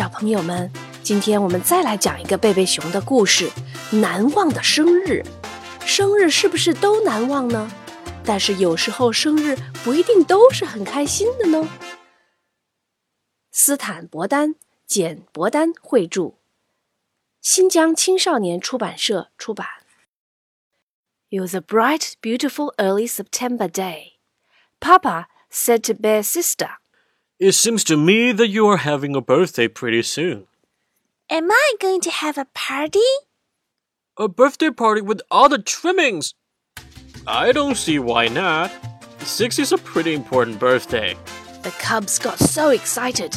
小朋友们，今天我们再来讲一个贝贝熊的故事——难忘的生日。生日是不是都难忘呢？但是有时候生日不一定都是很开心的呢。斯坦伯丹、简伯丹绘著，新疆青少年出版社出版。It was a bright, beautiful early September day. Papa said to Bear Sister, It seems to me that you are having a birthday pretty soon. Am I going to have a party? A birthday party with all the trimmings? I don't see why not. Six is a pretty important birthday. The cubs got so excited.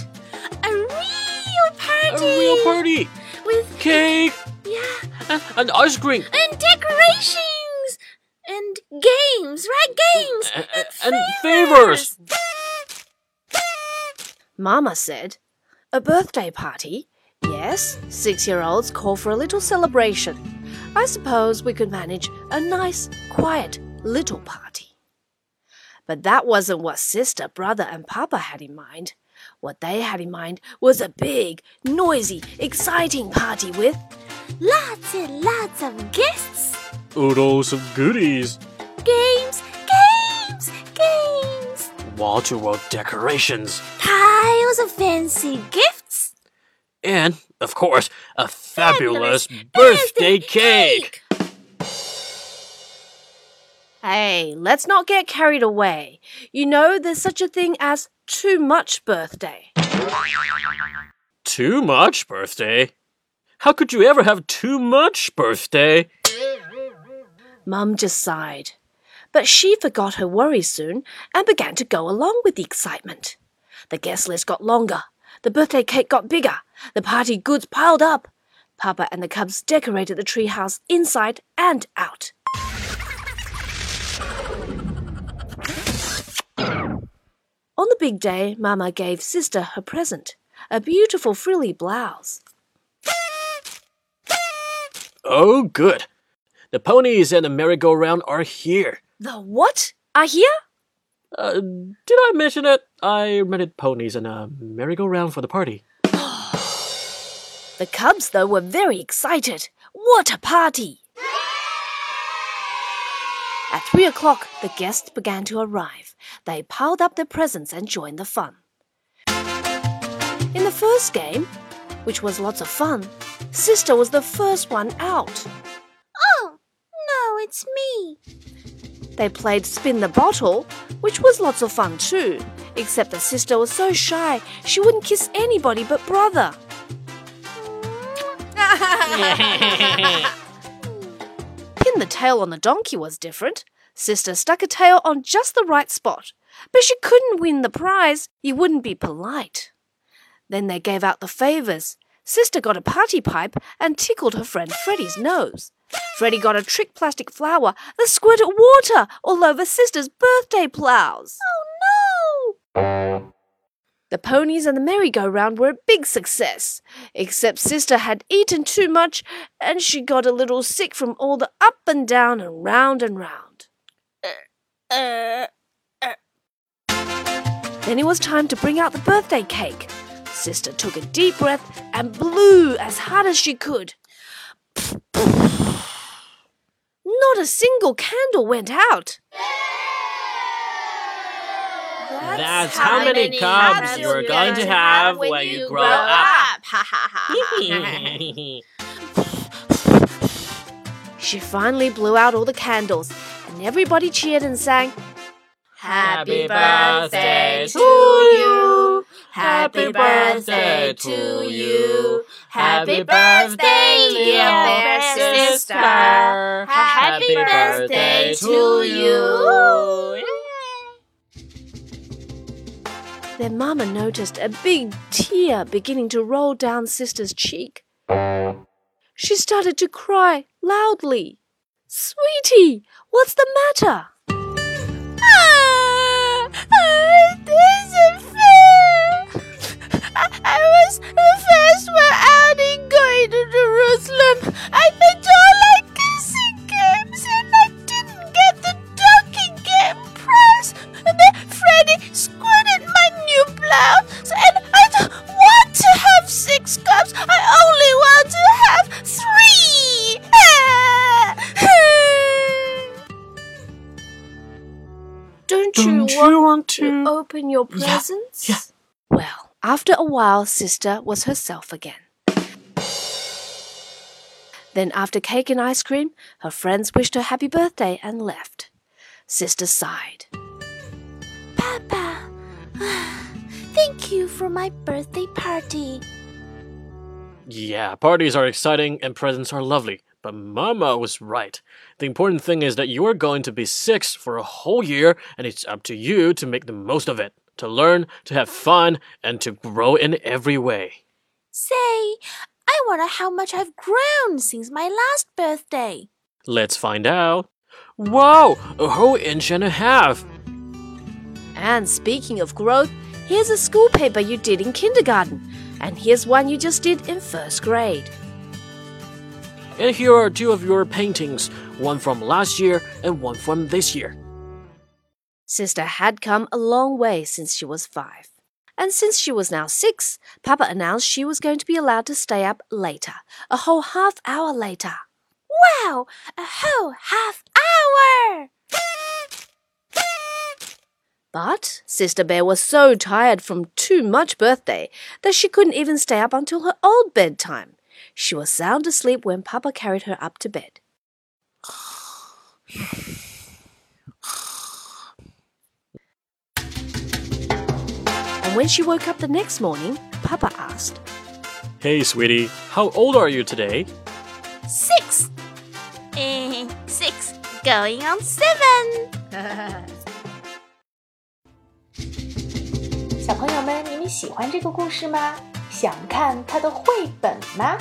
A real party! A real party! With Cake yeah, and, and ice cream and decorations and games, right? Games and, and favors. Mama said, A birthday party? Yes, six year olds call for a little celebration. I suppose we could manage a nice, quiet little party. But that wasn't what sister, brother, and papa had in mind. What they had in mind was a big, noisy, exciting party with Lots and lots of guests. Oodles of goodies. Games, games, games. Wall to wall decorations. Piles of fancy gifts. And, of course, a fabulous, birthday cake. Hey, let's not get carried away. You know, there's such a thing as too much birthday. Too much birthday? How could you ever have too much birthday? Mum just sighed. But she forgot her worries soon and began to go along with the excitement. The guest list got longer. The birthday cake got bigger. The party goods piled up. Papa and the cubs decorated the treehouse inside and out. On the big day, Mama gave Sister her present a beautiful frilly blouse. Oh, good. The ponies and the merry-go-round are here. The what? Are here? Uh, did I mention it? I rented ponies and a merry-go-round for the party. The cubs, though, were very excited. What a party! At three o'clock, the guests began to arrive. They piled up their presents and joined the fun. In the first game, which was lots of fun, Sister was the first one out. Oh, no, it's me. They played Spin the Bottle, which was lots of fun too, except the Sister was so shy she wouldn't kiss anybody but brother. Pin the tail on the donkey was different. Sister stuck a tail on just the right spot, but she couldn't win the prize. You wouldn't be polite. Then they gave out the favors. Sister got a party pipe and tickled her friend Freddie's nose. Freddie got a trick plastic flower that squirted water all over Sister's birthday plows. Oh no! The ponies and the merry-go-round were a big success, except Sister had eaten too much and she got a little sick from all the up and down and round and round. Uh, Then it was time to bring out the birthday cake. Sister took a deep breath and blew as hard as she could. Not a single candle went out. That's how many cubs you are going to have when you grow up. Ha ha ha. She finally blew out all the candles, and everybody cheered and sang, Happy birthday to you. Happy birthday to you. Happy birthday, dear sister. Happy birthday to you. Then Mama noticed a big tear beginning to roll down Sister's cheek. She started to cry loudly. Sweetie, what's the matter? was the first one out in going to Jerusalem. I made all like kissing games and I didn't get the donkey game prize. And then Freddy squirted my new blouse and I don't want to have six cups. I only want to have three. don't you, don't want, you want to, to open your presents? Yeah, yeah after a while, Sister was herself again. Then, after cake and ice cream, her friends wished her happy birthday and left. Sister sighed. Papa, thank you for my birthday party. Yeah, parties are exciting and presents are lovely, but Mama was right. The important thing is that you are going to be six for a whole year, and it's up to you to make the most of it, to learn, to have fun, and to grow in every way. Say, I wonder how much I've grown since my last birthday. Let's find out. Wow, a whole inch and a half! And speaking of growth, here's a school paper you did in kindergarten, and here's one you just did in first grade. And here are two of your paintings, one from last year and one from this year. Sister had come a long way since she was five. And since she was now six, Papa announced she was going to be allowed to stay up later, a whole half hour later. Wow, a whole half hour! But Sister Bear was so tired from too much birthday that she couldn't even stay up until her old bedtime. She was sound asleep when Papa carried her up to bed. And when she woke up the next morning, Papa asked, Hey, sweetie, how old are you today? Six. Eh, six. Going on seven. 小朋友们，你们喜欢这个故事吗？想看它的绘本吗？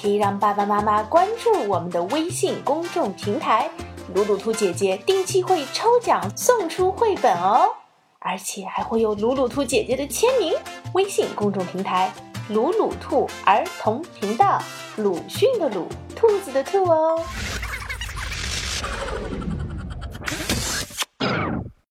可以让爸爸妈妈关注我们的微信公众平台“鲁鲁兔姐姐”，定期会抽奖送出绘本哦， 而且还会有鲁鲁兔姐姐的签名。微信公众平台“鲁鲁兔儿童频道”，鲁迅的鲁，兔子的兔哦。